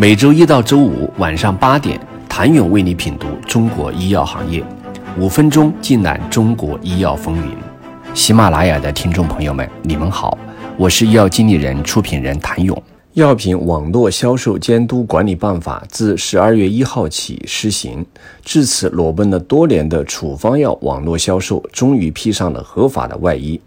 每周一到周五晚上八点，谭勇为你品读中国医药行业，五分钟尽览中国医药风云。喜马拉雅的听众朋友们，你们好，我是医药经理人、出品人谭勇。药品网络销售监督管理办法自十二月一号起施行，至此裸奔了多年的处方药网络销售终于披上了合法的外衣。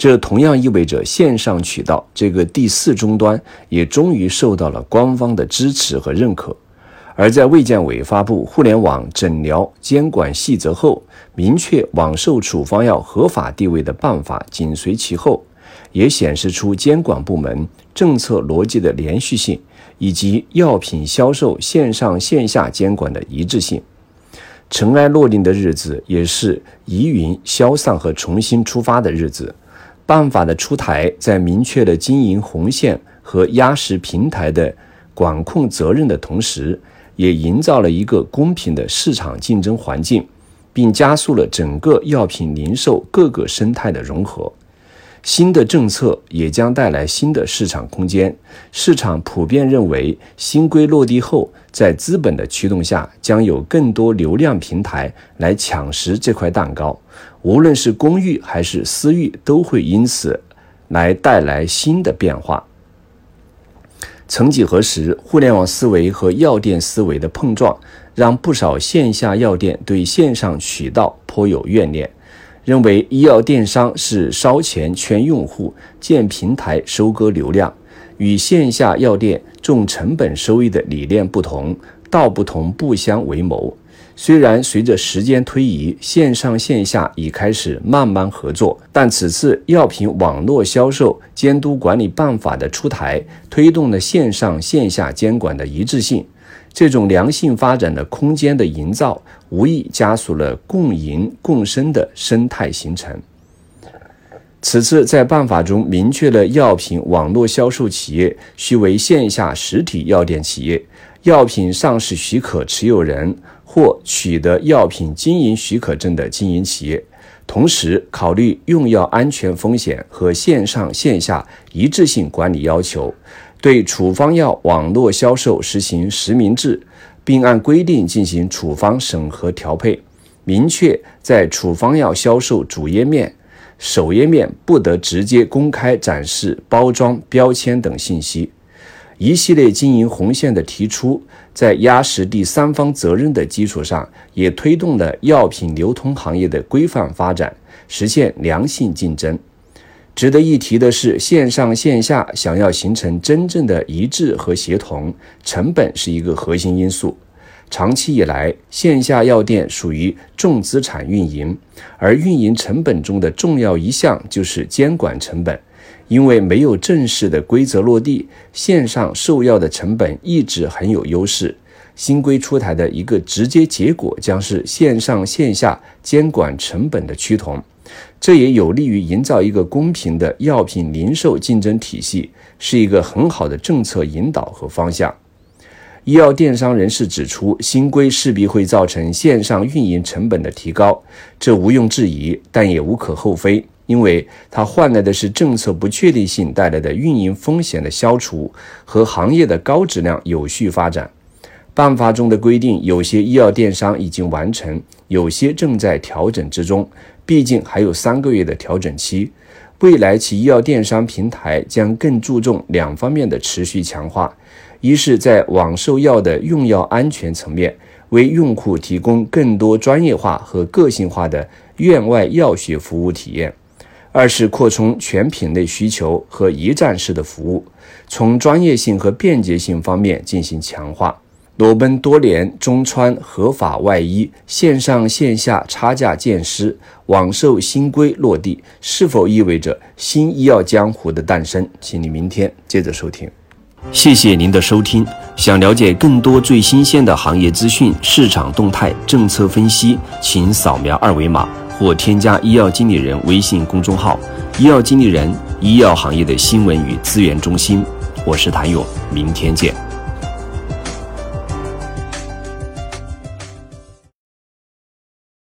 这同样意味着线上渠道这个第四终端也终于受到了官方的支持和认可。而在卫健委发布《互联网诊疗监管细则》后，明确网售处方药合法地位的办法紧随其后，也显示出监管部门政策逻辑的连续性，以及药品销售线上线下监管的一致性。尘埃落定的日子，也是疑云消散和重新出发的日子。办法的出台，在明确了经营红线和压实平台的管控责任的同时，也营造了一个公平的市场竞争环境，并加速了整个药品零售各个生态的融合。新的政策也将带来新的市场空间。市场普遍认为，新规落地后，在资本的驱动下，将有更多流量平台来抢食这块蛋糕。无论是公域还是私域，都会因此来带来新的变化。曾几何时，互联网思维和药店思维的碰撞，让不少线下药店对线上渠道颇有怨念。认为医药电商是烧钱圈用户、建平台收割流量，与线下药店重成本收益的理念不同，道不同不相为谋。虽然随着时间推移，线上线下已开始慢慢合作，但此次药品网络销售监督管理办法的出台，推动了线上线下监管的一致性。这种良性发展的空间的营造，无疑加速了共赢共生的生态形成。此次在办法中明确了药品网络销售企业需为线下实体药店企业、药品上市许可持有人或取得药品经营许可证的经营企业，同时考虑用药安全风险和线上线下一致性管理要求。对处方药网络销售实行实名制，并按规定进行处方审核调配，明确在处方药销售主页面、首页面不得直接公开展示包装、标签等信息。一系列经营红线的提出，在压实第三方责任的基础上，也推动了药品流通行业的规范发展，实现良性竞争。值得一提的是，线上线下想要形成真正的一致和协同，成本是一个核心因素。长期以来，线下药店属于重资产运营，而运营成本中的重要一项就是监管成本。因为没有正式的规则落地，线上售药的成本一直很有优势。新规出台的一个直接结果将是线上线下监管成本的趋同。这也有利于营造一个公平的药品零售竞争体系，是一个很好的政策引导和方向。医药电商人士指出，新规势必会造成线上运营成本的提高，这毋庸置疑，但也无可厚非，因为它换来的是政策不确定性带来的运营风险的消除和行业的高质量有序发展。办法中的规定，有些医药电商已经完成，有些正在调整之中。毕竟还有三个月的调整期，未来其医药电商平台将更注重两方面的持续强化：一是，在网售药的用药安全层面，为用户提供更多专业化和个性化的院外药学服务体验；二是扩充全品类需求和一站式的服务，从专业性和便捷性方面进行强化。裸奔多年，中穿合法外衣，线上线下差价见失，网售新规落地，是否意味着新医药江湖的诞生？请你明天接着收听。谢谢您的收听。想了解更多最新鲜的行业资讯、市场动态、政策分析，请扫描二维码或添加医药经理人微信公众号“医药经理人”，医药行业的新闻与资源中心。我是谭勇，明天见。